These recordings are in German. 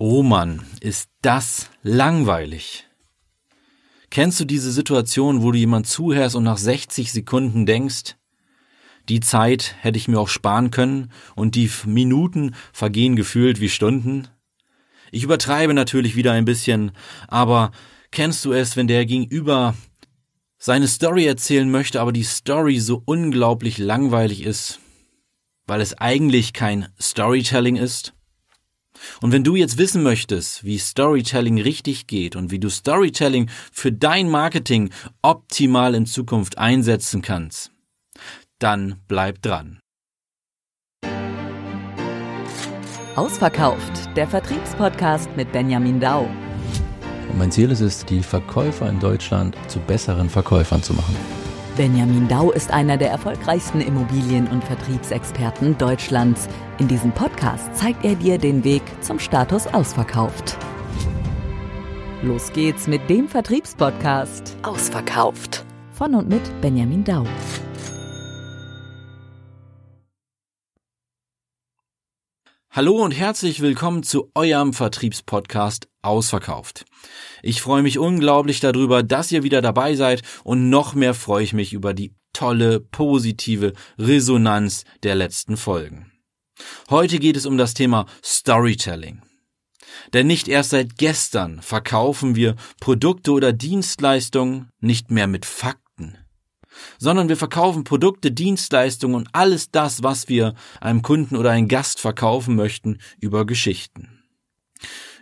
Oh Mann, ist das langweilig. Kennst du diese Situation, wo du jemand zuhörst und nach 60 Sekunden denkst, die Zeit hätte ich mir auch sparen können und die Minuten vergehen gefühlt wie Stunden? Ich übertreibe natürlich wieder ein bisschen, aber kennst du es, wenn der Gegenüber seine Story erzählen möchte, aber die Story so unglaublich langweilig ist, weil es eigentlich kein Storytelling ist? Und wenn du jetzt wissen möchtest, wie Storytelling richtig geht und wie du Storytelling für dein Marketing optimal in Zukunft einsetzen kannst, dann bleib dran. Ausverkauft, der Vertriebspodcast mit Benjamin Dau. Und mein Ziel ist es, die Verkäufer in Deutschland zu besseren Verkäufern zu machen. Benjamin Dau ist einer der erfolgreichsten Immobilien- und Vertriebsexperten Deutschlands. In diesem Podcast zeigt er dir den Weg zum Status ausverkauft. Los geht's mit dem Vertriebspodcast Ausverkauft. Von und mit Benjamin Dau. Hallo und herzlich willkommen zu eurem Vertriebspodcast Ausverkauft. Ich freue mich unglaublich darüber, dass ihr wieder dabei seid und noch mehr freue ich mich über die tolle, positive Resonanz der letzten Folgen. Heute geht es um das Thema Storytelling. Denn nicht erst seit gestern verkaufen wir Produkte oder Dienstleistungen nicht mehr mit Fakten, sondern wir verkaufen Produkte, Dienstleistungen und alles das, was wir einem Kunden oder einem Gast verkaufen möchten, über Geschichten.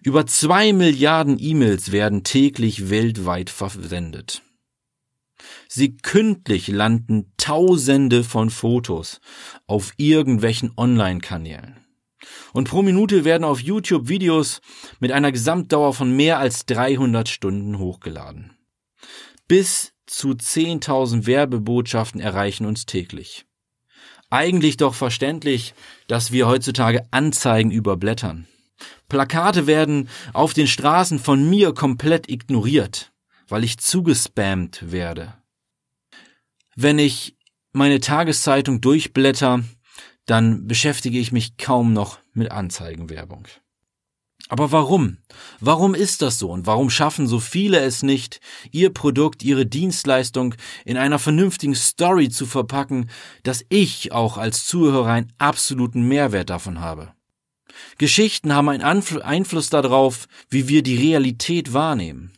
Über zwei Milliarden E-Mails werden täglich weltweit versendet. Sekündlich landen Tausende von Fotos auf irgendwelchen Online-Kanälen. Und pro Minute werden auf YouTube Videos mit einer Gesamtdauer von mehr als 300 Stunden hochgeladen. Bis zu 10.000 Werbebotschaften erreichen uns täglich. Eigentlich doch verständlich, dass wir heutzutage Anzeigen überblättern. Plakate werden auf den Straßen von mir komplett ignoriert, weil ich zugespammt werde. Wenn ich meine Tageszeitung durchblätter, dann beschäftige ich mich kaum noch mit Anzeigenwerbung. Aber warum? Warum ist das so und warum schaffen so viele es nicht, ihr Produkt, ihre Dienstleistung in einer vernünftigen Story zu verpacken, dass ich auch als Zuhörer einen absoluten Mehrwert davon habe? Geschichten haben einen Einfluss darauf, wie wir die Realität wahrnehmen.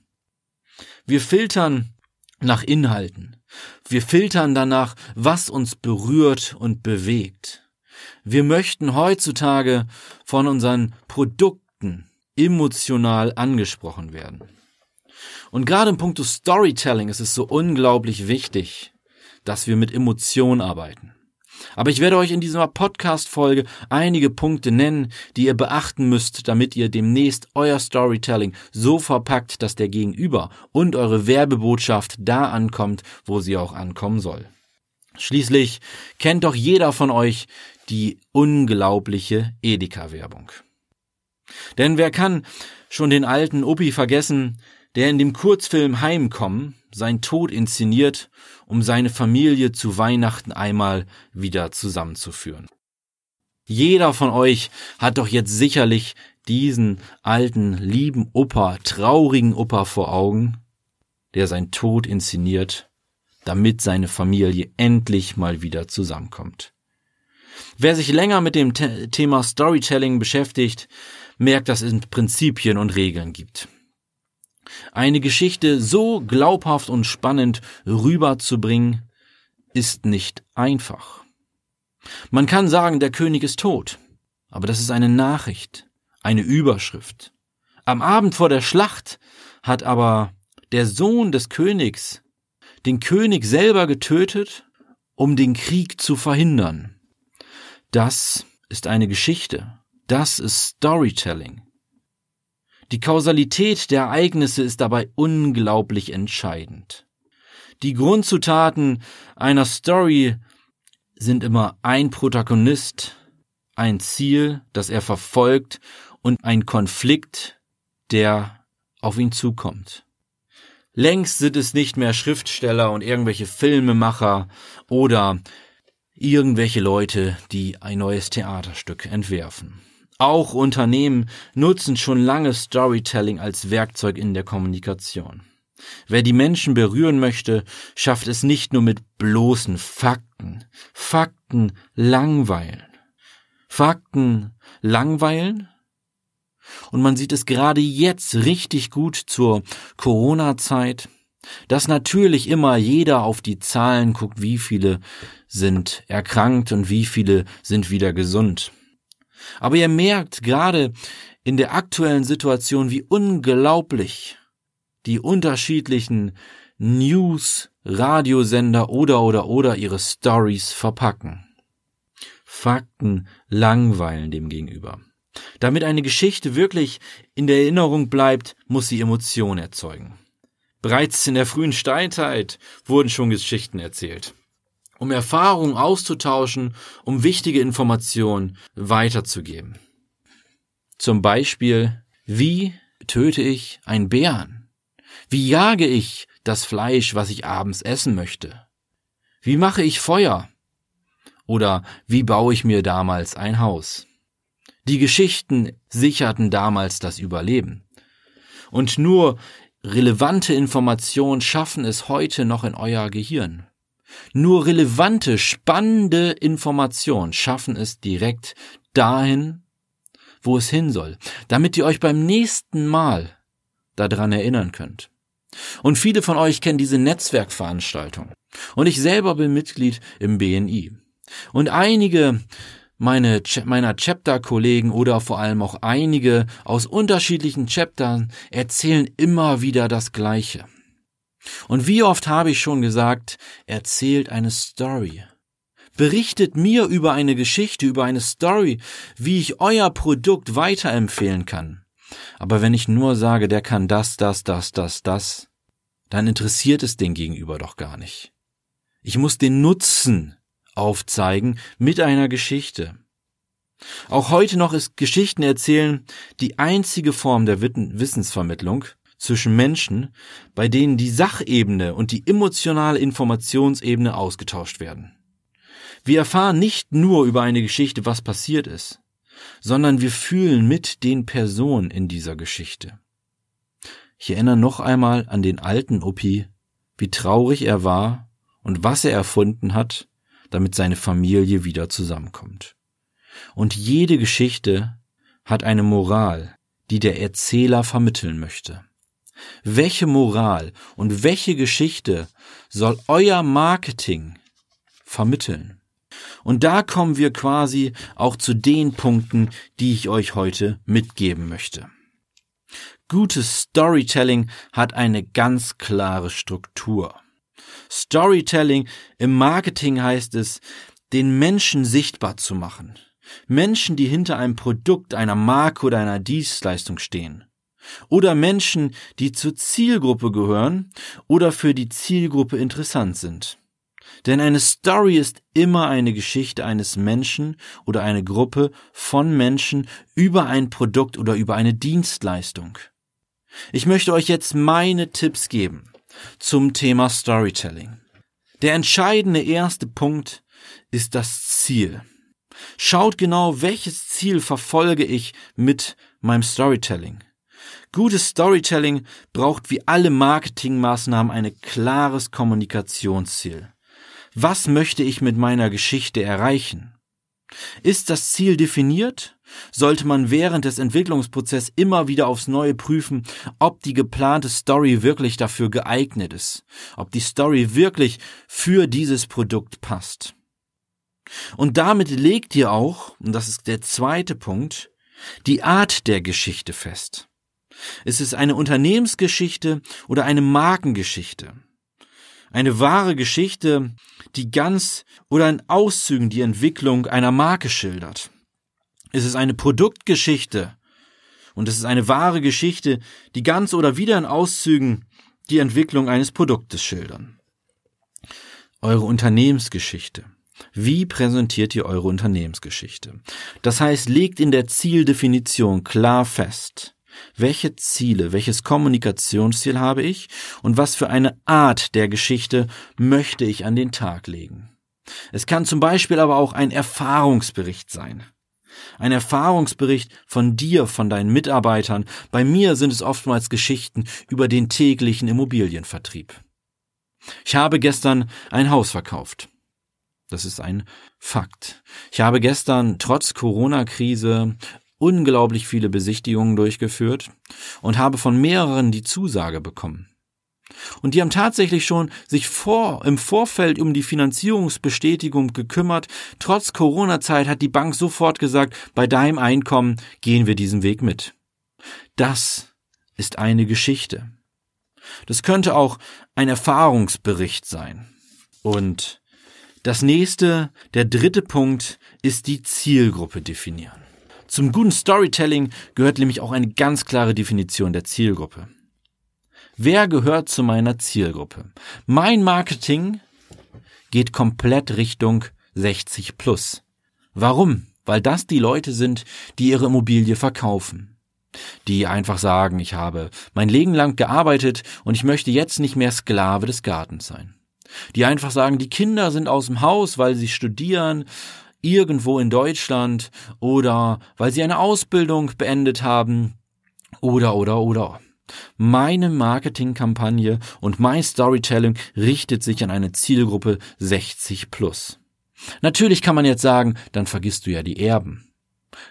Wir filtern nach Inhalten. Wir filtern danach, was uns berührt und bewegt. Wir möchten heutzutage von unseren Produkten emotional angesprochen werden. Und gerade im Punkt Storytelling ist es so unglaublich wichtig, dass wir mit Emotionen arbeiten. Aber ich werde euch in dieser Podcast-Folge einige Punkte nennen, die ihr beachten müsst, damit ihr demnächst euer Storytelling so verpackt, dass der Gegenüber und eure Werbebotschaft da ankommt, wo sie auch ankommen soll. Schließlich kennt doch jeder von euch die unglaubliche Edeka-Werbung. Denn wer kann schon den alten Uppi vergessen, der in dem Kurzfilm Heimkommen sein Tod inszeniert, um seine Familie zu Weihnachten einmal wieder zusammenzuführen. Jeder von euch hat doch jetzt sicherlich diesen alten, lieben Opa, traurigen Opa vor Augen, der sein Tod inszeniert, damit seine Familie endlich mal wieder zusammenkommt. Wer sich länger mit dem Thema Storytelling beschäftigt, merkt, dass es Prinzipien und Regeln gibt. Eine Geschichte so glaubhaft und spannend rüberzubringen, ist nicht einfach. Man kann sagen, der König ist tot, aber das ist eine Nachricht, eine Überschrift. Am Abend vor der Schlacht hat aber der Sohn des Königs den König selber getötet, um den Krieg zu verhindern. Das ist eine Geschichte. Das ist Storytelling. Die Kausalität der Ereignisse ist dabei unglaublich entscheidend. Die Grundzutaten einer Story sind immer ein Protagonist, ein Ziel, das er verfolgt und ein Konflikt, der auf ihn zukommt. Längst sind es nicht mehr Schriftsteller und irgendwelche Filmemacher oder irgendwelche Leute, die ein neues Theaterstück entwerfen. Auch Unternehmen nutzen schon lange Storytelling als Werkzeug in der Kommunikation. Wer die Menschen berühren möchte, schafft es nicht nur mit bloßen Fakten. Fakten langweilen. Fakten langweilen? Und man sieht es gerade jetzt richtig gut zur Corona-Zeit, dass natürlich immer jeder auf die Zahlen guckt, wie viele sind erkrankt und wie viele sind wieder gesund. Aber ihr merkt gerade in der aktuellen Situation, wie unglaublich die unterschiedlichen News, Radiosender oder oder oder ihre Stories verpacken. Fakten langweilen dem gegenüber. Damit eine Geschichte wirklich in der Erinnerung bleibt, muss sie Emotionen erzeugen. Bereits in der frühen Steinzeit wurden schon Geschichten erzählt um Erfahrungen auszutauschen, um wichtige Informationen weiterzugeben. Zum Beispiel, wie töte ich einen Bären? Wie jage ich das Fleisch, was ich abends essen möchte? Wie mache ich Feuer? Oder wie baue ich mir damals ein Haus? Die Geschichten sicherten damals das Überleben. Und nur relevante Informationen schaffen es heute noch in euer Gehirn. Nur relevante, spannende Informationen schaffen es direkt dahin, wo es hin soll, damit ihr euch beim nächsten Mal daran erinnern könnt. Und viele von euch kennen diese Netzwerkveranstaltung. Und ich selber bin Mitglied im BNI. Und einige meine, meiner Chapter-Kollegen oder vor allem auch einige aus unterschiedlichen Chaptern erzählen immer wieder das Gleiche. Und wie oft habe ich schon gesagt, erzählt eine Story. Berichtet mir über eine Geschichte, über eine Story, wie ich euer Produkt weiterempfehlen kann. Aber wenn ich nur sage, der kann das, das, das, das, das, dann interessiert es den Gegenüber doch gar nicht. Ich muss den Nutzen aufzeigen mit einer Geschichte. Auch heute noch ist Geschichten erzählen die einzige Form der Wissensvermittlung, zwischen Menschen, bei denen die Sachebene und die emotionale Informationsebene ausgetauscht werden. Wir erfahren nicht nur über eine Geschichte, was passiert ist, sondern wir fühlen mit den Personen in dieser Geschichte. Ich erinnere noch einmal an den alten Uppi, wie traurig er war und was er erfunden hat, damit seine Familie wieder zusammenkommt. Und jede Geschichte hat eine Moral, die der Erzähler vermitteln möchte. Welche Moral und welche Geschichte soll euer Marketing vermitteln? Und da kommen wir quasi auch zu den Punkten, die ich euch heute mitgeben möchte. Gutes Storytelling hat eine ganz klare Struktur. Storytelling im Marketing heißt es, den Menschen sichtbar zu machen. Menschen, die hinter einem Produkt, einer Marke oder einer Dienstleistung stehen oder Menschen, die zur Zielgruppe gehören oder für die Zielgruppe interessant sind. Denn eine Story ist immer eine Geschichte eines Menschen oder eine Gruppe von Menschen über ein Produkt oder über eine Dienstleistung. Ich möchte euch jetzt meine Tipps geben zum Thema Storytelling. Der entscheidende erste Punkt ist das Ziel. Schaut genau, welches Ziel verfolge ich mit meinem Storytelling. Gutes Storytelling braucht wie alle Marketingmaßnahmen ein klares Kommunikationsziel. Was möchte ich mit meiner Geschichte erreichen? Ist das Ziel definiert? Sollte man während des Entwicklungsprozesses immer wieder aufs Neue prüfen, ob die geplante Story wirklich dafür geeignet ist, ob die Story wirklich für dieses Produkt passt. Und damit legt ihr auch, und das ist der zweite Punkt, die Art der Geschichte fest. Ist es eine Unternehmensgeschichte oder eine Markengeschichte? Eine wahre Geschichte, die ganz oder in Auszügen die Entwicklung einer Marke schildert? Ist es eine Produktgeschichte? Und es ist eine wahre Geschichte, die ganz oder wieder in Auszügen die Entwicklung eines Produktes schildern. Eure Unternehmensgeschichte. Wie präsentiert ihr eure Unternehmensgeschichte? Das heißt, legt in der Zieldefinition klar fest, welche Ziele, welches Kommunikationsziel habe ich und was für eine Art der Geschichte möchte ich an den Tag legen. Es kann zum Beispiel aber auch ein Erfahrungsbericht sein. Ein Erfahrungsbericht von dir, von deinen Mitarbeitern. Bei mir sind es oftmals Geschichten über den täglichen Immobilienvertrieb. Ich habe gestern ein Haus verkauft. Das ist ein Fakt. Ich habe gestern trotz Corona-Krise unglaublich viele Besichtigungen durchgeführt und habe von mehreren die Zusage bekommen. Und die haben tatsächlich schon sich vor, im Vorfeld um die Finanzierungsbestätigung gekümmert. Trotz Corona-Zeit hat die Bank sofort gesagt, bei deinem Einkommen gehen wir diesen Weg mit. Das ist eine Geschichte. Das könnte auch ein Erfahrungsbericht sein. Und das nächste, der dritte Punkt, ist die Zielgruppe definieren. Zum guten Storytelling gehört nämlich auch eine ganz klare Definition der Zielgruppe. Wer gehört zu meiner Zielgruppe? Mein Marketing geht komplett Richtung 60 plus. Warum? Weil das die Leute sind, die ihre Immobilie verkaufen. Die einfach sagen, ich habe mein Leben lang gearbeitet und ich möchte jetzt nicht mehr Sklave des Gartens sein. Die einfach sagen, die Kinder sind aus dem Haus, weil sie studieren, irgendwo in Deutschland oder weil sie eine Ausbildung beendet haben oder oder oder. Meine Marketingkampagne und mein Storytelling richtet sich an eine Zielgruppe 60 plus. Natürlich kann man jetzt sagen, dann vergisst du ja die Erben.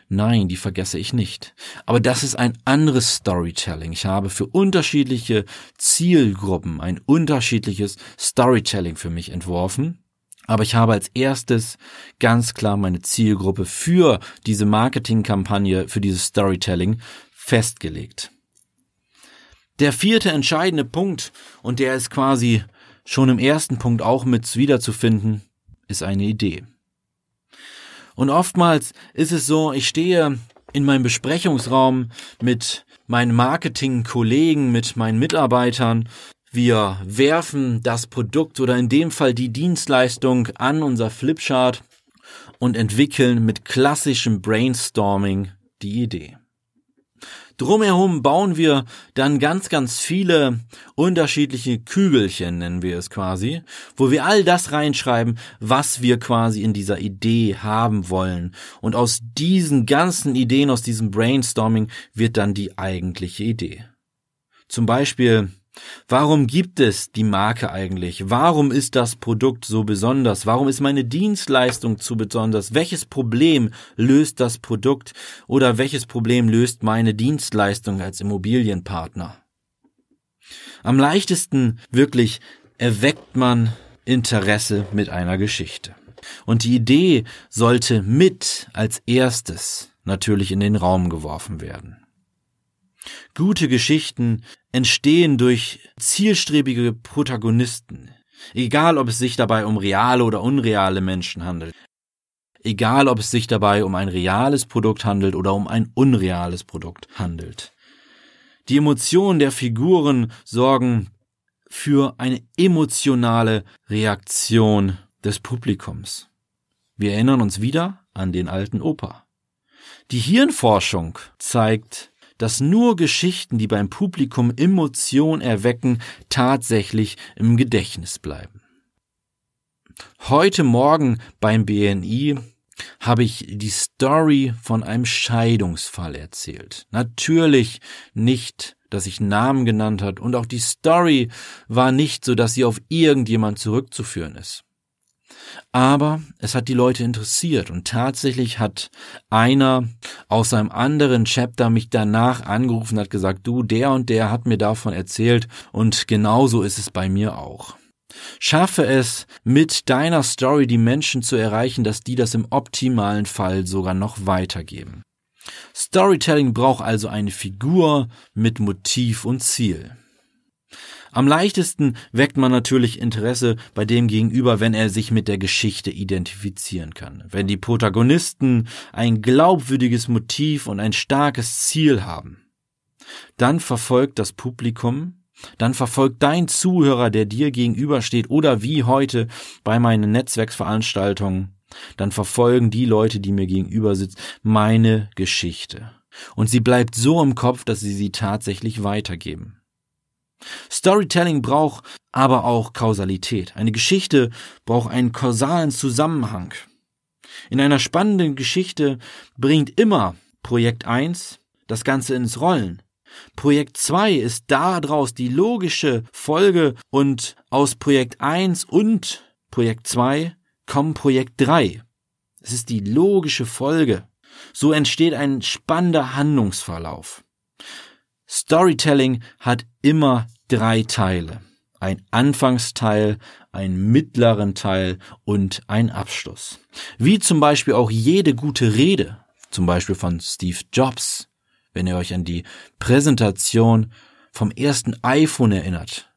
Nein, die vergesse ich nicht. Aber das ist ein anderes Storytelling. Ich habe für unterschiedliche Zielgruppen ein unterschiedliches Storytelling für mich entworfen. Aber ich habe als erstes ganz klar meine Zielgruppe für diese Marketingkampagne, für dieses Storytelling festgelegt. Der vierte entscheidende Punkt, und der ist quasi schon im ersten Punkt auch mit wiederzufinden, ist eine Idee. Und oftmals ist es so, ich stehe in meinem Besprechungsraum mit meinen Marketingkollegen, mit meinen Mitarbeitern. Wir werfen das Produkt oder in dem Fall die Dienstleistung an unser Flipchart und entwickeln mit klassischem Brainstorming die Idee. Drumherum bauen wir dann ganz, ganz viele unterschiedliche Kügelchen, nennen wir es quasi, wo wir all das reinschreiben, was wir quasi in dieser Idee haben wollen. Und aus diesen ganzen Ideen, aus diesem Brainstorming wird dann die eigentliche Idee. Zum Beispiel Warum gibt es die Marke eigentlich? Warum ist das Produkt so besonders? Warum ist meine Dienstleistung zu besonders? Welches Problem löst das Produkt oder welches Problem löst meine Dienstleistung als Immobilienpartner? Am leichtesten wirklich erweckt man Interesse mit einer Geschichte. Und die Idee sollte mit als erstes natürlich in den Raum geworfen werden. Gute Geschichten entstehen durch zielstrebige Protagonisten. Egal, ob es sich dabei um reale oder unreale Menschen handelt. Egal, ob es sich dabei um ein reales Produkt handelt oder um ein unreales Produkt handelt. Die Emotionen der Figuren sorgen für eine emotionale Reaktion des Publikums. Wir erinnern uns wieder an den alten Opa. Die Hirnforschung zeigt, dass nur Geschichten, die beim Publikum Emotion erwecken, tatsächlich im Gedächtnis bleiben. Heute Morgen beim BNI habe ich die Story von einem Scheidungsfall erzählt. Natürlich nicht, dass ich Namen genannt hat und auch die Story war nicht so, dass sie auf irgendjemand zurückzuführen ist. Aber es hat die Leute interessiert und tatsächlich hat einer aus einem anderen Chapter mich danach angerufen und hat gesagt, du, der und der hat mir davon erzählt und genauso ist es bei mir auch. Schaffe es, mit deiner Story die Menschen zu erreichen, dass die das im optimalen Fall sogar noch weitergeben. Storytelling braucht also eine Figur mit Motiv und Ziel. Am leichtesten weckt man natürlich Interesse bei dem Gegenüber, wenn er sich mit der Geschichte identifizieren kann. Wenn die Protagonisten ein glaubwürdiges Motiv und ein starkes Ziel haben. Dann verfolgt das Publikum, dann verfolgt dein Zuhörer, der dir gegenübersteht, oder wie heute bei meinen Netzwerksveranstaltungen, dann verfolgen die Leute, die mir gegenüber sitzen, meine Geschichte. Und sie bleibt so im Kopf, dass sie sie tatsächlich weitergeben. Storytelling braucht aber auch Kausalität. Eine Geschichte braucht einen kausalen Zusammenhang. In einer spannenden Geschichte bringt immer Projekt 1 das Ganze ins Rollen. Projekt 2 ist daraus die logische Folge und aus Projekt 1 und Projekt 2 kommt Projekt 3. Es ist die logische Folge. So entsteht ein spannender Handlungsverlauf. Storytelling hat immer drei Teile. Ein Anfangsteil, einen mittleren Teil und ein Abschluss. Wie zum Beispiel auch jede gute Rede, zum Beispiel von Steve Jobs, wenn ihr euch an die Präsentation vom ersten iPhone erinnert.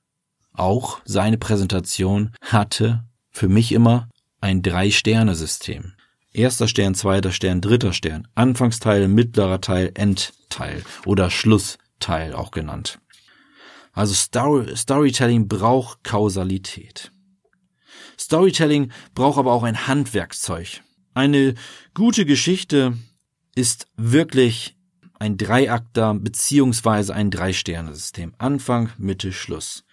Auch seine Präsentation hatte für mich immer ein Drei-Sterne-System. Erster Stern, zweiter Stern, dritter Stern, Anfangsteil, mittlerer Teil, Endteil oder Schlussteil auch genannt. Also Story, Storytelling braucht Kausalität. Storytelling braucht aber auch ein Handwerkszeug. Eine gute Geschichte ist wirklich ein Dreiakter beziehungsweise ein Drei-Sterne-System. Anfang, Mitte, Schluss.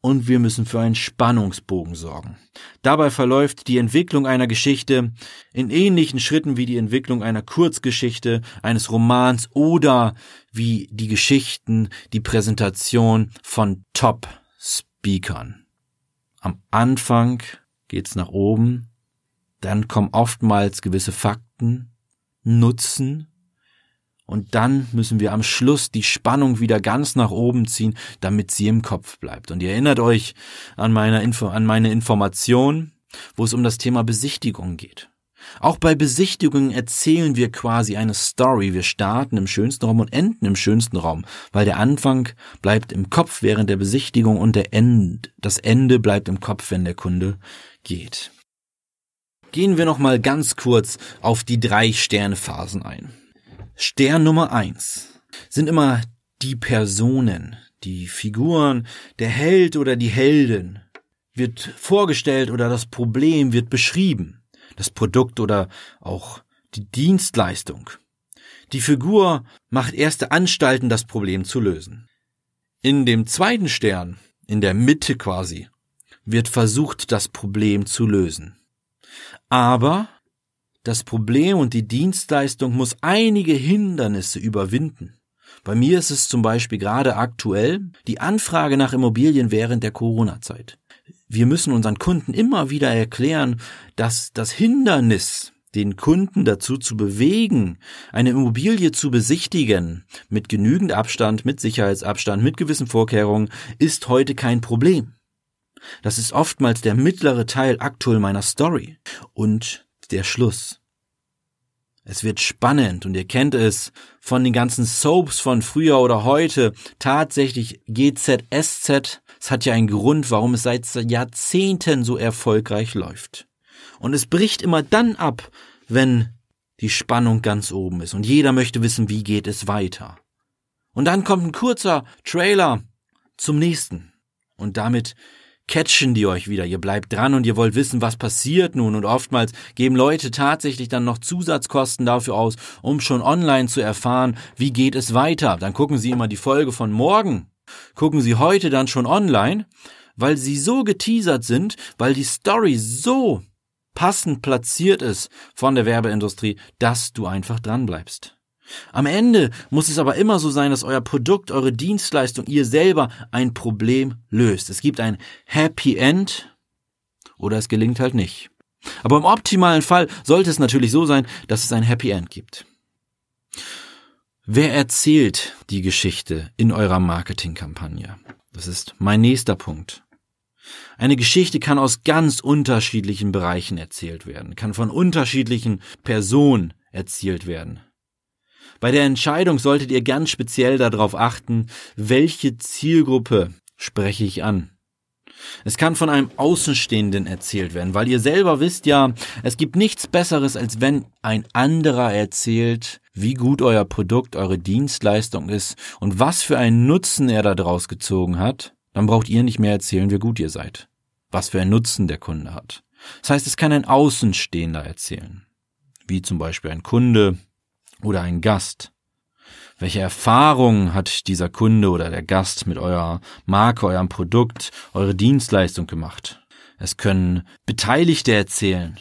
Und wir müssen für einen Spannungsbogen sorgen. Dabei verläuft die Entwicklung einer Geschichte in ähnlichen Schritten wie die Entwicklung einer Kurzgeschichte, eines Romans oder wie die Geschichten, die Präsentation von Top-Speakern. Am Anfang geht's nach oben, dann kommen oftmals gewisse Fakten, Nutzen, und dann müssen wir am Schluss die Spannung wieder ganz nach oben ziehen, damit sie im Kopf bleibt. Und ihr erinnert euch an meine, Info, an meine Information, wo es um das Thema Besichtigung geht. Auch bei Besichtigungen erzählen wir quasi eine Story. Wir starten im schönsten Raum und enden im schönsten Raum, weil der Anfang bleibt im Kopf während der Besichtigung und der End, das Ende bleibt im Kopf, wenn der Kunde geht. Gehen wir noch mal ganz kurz auf die drei Sternephasen ein. Stern Nummer eins sind immer die Personen, die Figuren, der Held oder die Heldin wird vorgestellt oder das Problem wird beschrieben, das Produkt oder auch die Dienstleistung. Die Figur macht erste Anstalten, das Problem zu lösen. In dem zweiten Stern, in der Mitte quasi, wird versucht, das Problem zu lösen. Aber das Problem und die Dienstleistung muss einige Hindernisse überwinden. Bei mir ist es zum Beispiel gerade aktuell die Anfrage nach Immobilien während der Corona-Zeit. Wir müssen unseren Kunden immer wieder erklären, dass das Hindernis, den Kunden dazu zu bewegen, eine Immobilie zu besichtigen, mit genügend Abstand, mit Sicherheitsabstand, mit gewissen Vorkehrungen, ist heute kein Problem. Das ist oftmals der mittlere Teil aktuell meiner Story. Und der Schluss. Es wird spannend und ihr kennt es von den ganzen Soaps von früher oder heute. Tatsächlich GZSZ, es hat ja einen Grund, warum es seit Jahrzehnten so erfolgreich läuft. Und es bricht immer dann ab, wenn die Spannung ganz oben ist und jeder möchte wissen, wie geht es weiter. Und dann kommt ein kurzer Trailer zum nächsten. Und damit catchen die euch wieder. Ihr bleibt dran und ihr wollt wissen, was passiert nun. Und oftmals geben Leute tatsächlich dann noch Zusatzkosten dafür aus, um schon online zu erfahren, wie geht es weiter. Dann gucken sie immer die Folge von morgen. Gucken sie heute dann schon online, weil sie so geteasert sind, weil die Story so passend platziert ist von der Werbeindustrie, dass du einfach dran bleibst. Am Ende muss es aber immer so sein, dass euer Produkt, eure Dienstleistung, ihr selber ein Problem löst. Es gibt ein Happy End oder es gelingt halt nicht. Aber im optimalen Fall sollte es natürlich so sein, dass es ein Happy End gibt. Wer erzählt die Geschichte in eurer Marketingkampagne? Das ist mein nächster Punkt. Eine Geschichte kann aus ganz unterschiedlichen Bereichen erzählt werden, kann von unterschiedlichen Personen erzählt werden. Bei der Entscheidung solltet ihr ganz speziell darauf achten, welche Zielgruppe spreche ich an. Es kann von einem Außenstehenden erzählt werden, weil ihr selber wisst ja, es gibt nichts Besseres, als wenn ein anderer erzählt, wie gut euer Produkt, eure Dienstleistung ist und was für einen Nutzen er daraus gezogen hat. Dann braucht ihr nicht mehr erzählen, wie gut ihr seid. Was für einen Nutzen der Kunde hat. Das heißt, es kann ein Außenstehender erzählen. Wie zum Beispiel ein Kunde, oder ein Gast? Welche Erfahrungen hat dieser Kunde oder der Gast mit eurer Marke, eurem Produkt, eure Dienstleistung gemacht? Es können Beteiligte erzählen.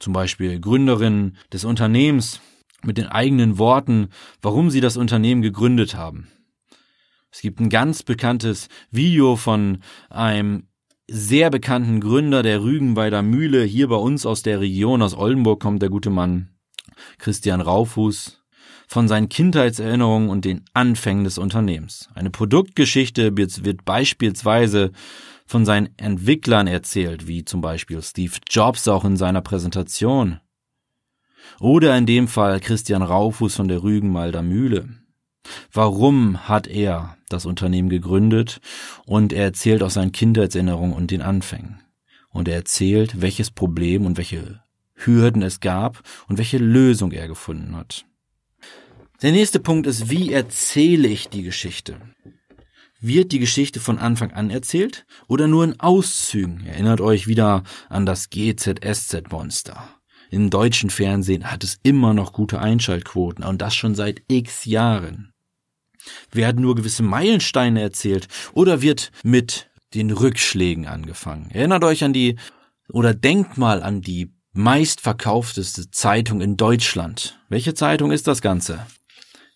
zum Beispiel Gründerin des Unternehmens mit den eigenen Worten, warum sie das Unternehmen gegründet haben. Es gibt ein ganz bekanntes Video von einem sehr bekannten Gründer der Rügenweider Mühle, hier bei uns aus der Region, aus Oldenburg kommt der gute Mann, Christian Raufuß, von seinen Kindheitserinnerungen und den Anfängen des Unternehmens. Eine Produktgeschichte wird beispielsweise von seinen Entwicklern erzählt, wie zum Beispiel Steve Jobs auch in seiner Präsentation. Oder in dem Fall Christian Raufuß von der Rügenwalder Mühle. Warum hat er das Unternehmen gegründet? Und er erzählt auch seinen Kindheitserinnerungen und den Anfängen. Und er erzählt, welches Problem und welche Hürden es gab und welche Lösung er gefunden hat. Der nächste Punkt ist, wie erzähle ich die Geschichte? Wird die Geschichte von Anfang an erzählt oder nur in Auszügen? Erinnert euch wieder an das GZSZ-Monster. Im deutschen Fernsehen hat es immer noch gute Einschaltquoten und das schon seit x Jahren. Werden nur gewisse Meilensteine erzählt oder wird mit den Rückschlägen angefangen? Erinnert euch an die oder denkt mal an die meistverkaufteste Zeitung in Deutschland. Welche Zeitung ist das Ganze?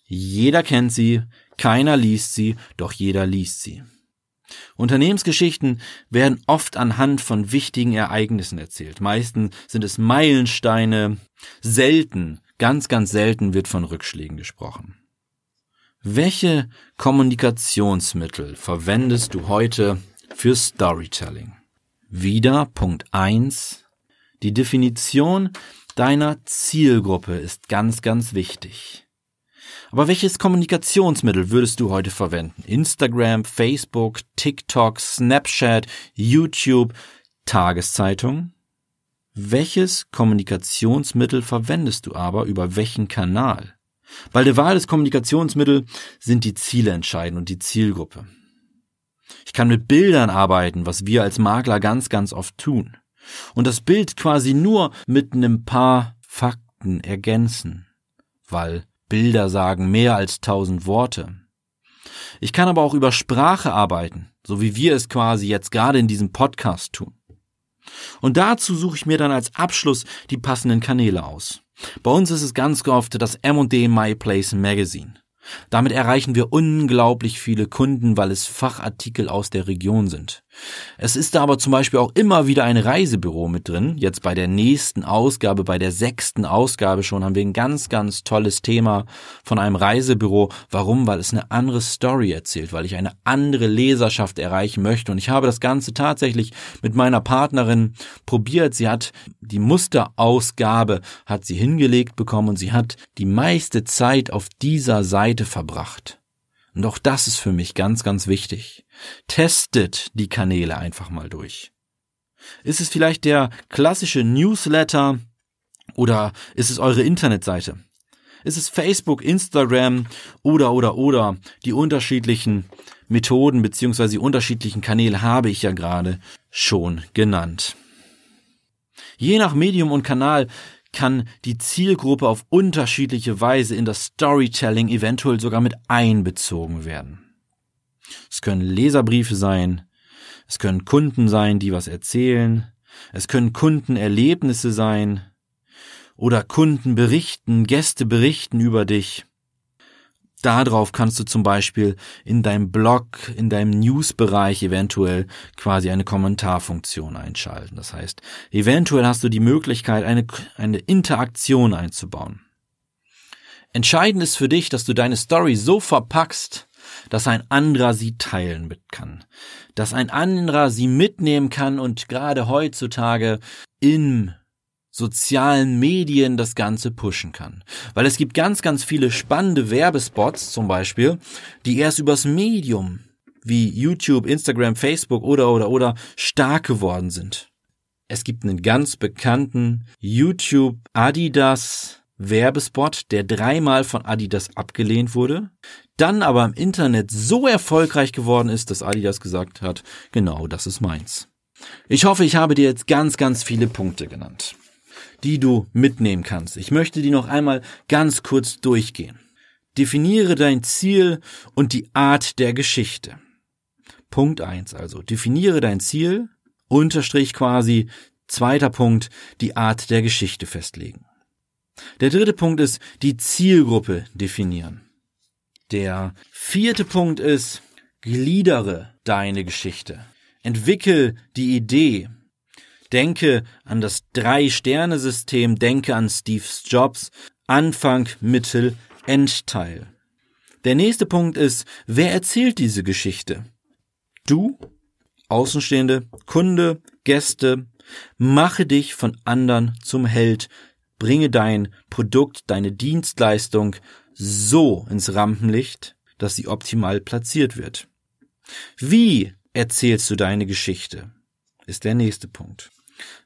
Jeder kennt sie, keiner liest sie, doch jeder liest sie. Unternehmensgeschichten werden oft anhand von wichtigen Ereignissen erzählt. Meistens sind es Meilensteine. Selten, ganz, ganz selten wird von Rückschlägen gesprochen. Welche Kommunikationsmittel verwendest du heute für Storytelling? Wieder Punkt eins: Die Definition deiner Zielgruppe ist ganz, ganz wichtig. Aber welches Kommunikationsmittel würdest du heute verwenden? Instagram, Facebook, TikTok, Snapchat, YouTube, Tageszeitung? Welches Kommunikationsmittel verwendest du aber über welchen Kanal? Bei der Wahl des Kommunikationsmittels sind die Ziele entscheidend und die Zielgruppe. Ich kann mit Bildern arbeiten, was wir als Makler ganz, ganz oft tun. Und das Bild quasi nur mit einem paar Fakten ergänzen, weil Bilder sagen mehr als tausend Worte. Ich kann aber auch über Sprache arbeiten, so wie wir es quasi jetzt gerade in diesem Podcast tun. Und dazu suche ich mir dann als Abschluss die passenden Kanäle aus. Bei uns ist es ganz oft das M&D My Place Magazine. Damit erreichen wir unglaublich viele Kunden, weil es Fachartikel aus der Region sind. Es ist da aber zum Beispiel auch immer wieder ein Reisebüro mit drin. Jetzt bei der nächsten Ausgabe, bei der sechsten Ausgabe schon, haben wir ein ganz, ganz tolles Thema von einem Reisebüro. Warum? Weil es eine andere Story erzählt, weil ich eine andere Leserschaft erreichen möchte. Und ich habe das Ganze tatsächlich mit meiner Partnerin probiert. Sie hat die Musterausgabe, hat sie hingelegt bekommen und sie hat die meiste Zeit auf dieser Seite verbracht. Und auch das ist für mich ganz, ganz wichtig. Testet die Kanäle einfach mal durch. Ist es vielleicht der klassische Newsletter oder ist es eure Internetseite? Ist es Facebook, Instagram oder oder oder die unterschiedlichen Methoden beziehungsweise die unterschiedlichen Kanäle habe ich ja gerade schon genannt. Je nach Medium und Kanal kann die Zielgruppe auf unterschiedliche Weise in das Storytelling eventuell sogar mit einbezogen werden. Es können Leserbriefe sein, es können Kunden sein, die was erzählen, es können Kundenerlebnisse sein oder Kunden berichten, Gäste berichten über dich. Darauf kannst du zum Beispiel in deinem Blog, in deinem Newsbereich eventuell quasi eine Kommentarfunktion einschalten. Das heißt, eventuell hast du die Möglichkeit, eine, eine Interaktion einzubauen. Entscheidend ist für dich, dass du deine Story so verpackst, dass ein anderer sie teilen mit kann, dass ein anderer sie mitnehmen kann und gerade heutzutage im sozialen Medien das Ganze pushen kann. Weil es gibt ganz, ganz viele spannende Werbespots zum Beispiel, die erst übers Medium wie YouTube, Instagram, Facebook oder oder oder stark geworden sind. Es gibt einen ganz bekannten YouTube Adidas Werbespot, der dreimal von Adidas abgelehnt wurde, dann aber im Internet so erfolgreich geworden ist, dass Adidas gesagt hat, genau das ist meins. Ich hoffe, ich habe dir jetzt ganz, ganz viele Punkte genannt die du mitnehmen kannst. Ich möchte die noch einmal ganz kurz durchgehen. Definiere dein Ziel und die Art der Geschichte. Punkt eins also. Definiere dein Ziel, unterstrich quasi Zweiter Punkt, die Art der Geschichte festlegen. Der dritte Punkt ist die Zielgruppe definieren. Der vierte Punkt ist, gliedere deine Geschichte. Entwickel die Idee. Denke an das Drei-Sterne-System, denke an Steve Jobs, Anfang, Mittel, Endteil. Der nächste Punkt ist, wer erzählt diese Geschichte? Du, Außenstehende, Kunde, Gäste, mache dich von anderen zum Held, bringe dein Produkt, deine Dienstleistung so ins Rampenlicht, dass sie optimal platziert wird. Wie erzählst du deine Geschichte? Ist der nächste Punkt.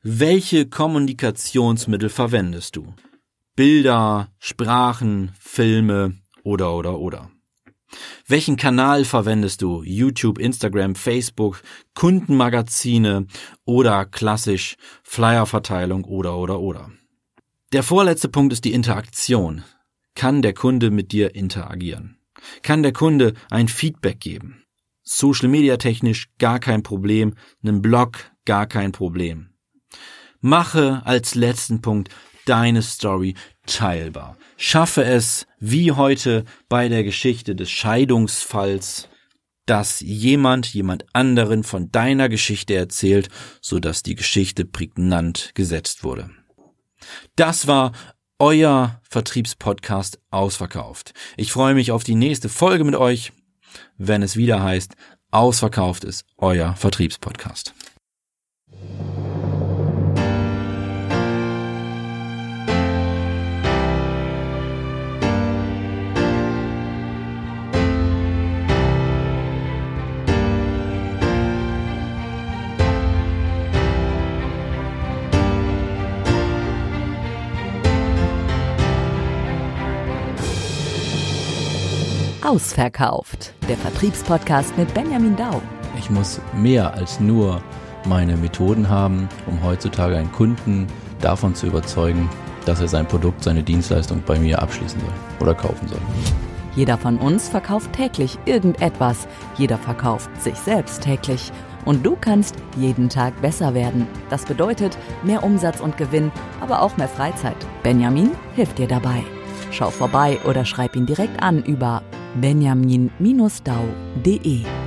Welche Kommunikationsmittel verwendest du? Bilder, Sprachen, Filme oder oder oder. Welchen Kanal verwendest du? YouTube, Instagram, Facebook, Kundenmagazine oder klassisch Flyerverteilung oder oder oder. Der vorletzte Punkt ist die Interaktion. Kann der Kunde mit dir interagieren? Kann der Kunde ein Feedback geben? Social Media technisch gar kein Problem, einen Blog gar kein Problem. Mache als letzten Punkt deine Story teilbar. Schaffe es, wie heute bei der Geschichte des Scheidungsfalls, dass jemand jemand anderen von deiner Geschichte erzählt, so dass die Geschichte prägnant gesetzt wurde. Das war euer Vertriebspodcast ausverkauft. Ich freue mich auf die nächste Folge mit euch, wenn es wieder heißt, ausverkauft ist euer Vertriebspodcast. Ausverkauft. Der Vertriebspodcast mit Benjamin Dau. Ich muss mehr als nur meine Methoden haben, um heutzutage einen Kunden davon zu überzeugen, dass er sein Produkt, seine Dienstleistung bei mir abschließen soll oder kaufen soll. Jeder von uns verkauft täglich irgendetwas. Jeder verkauft sich selbst täglich. Und du kannst jeden Tag besser werden. Das bedeutet mehr Umsatz und Gewinn, aber auch mehr Freizeit. Benjamin hilft dir dabei. Schau vorbei oder schreib ihn direkt an über benjamin-dau.de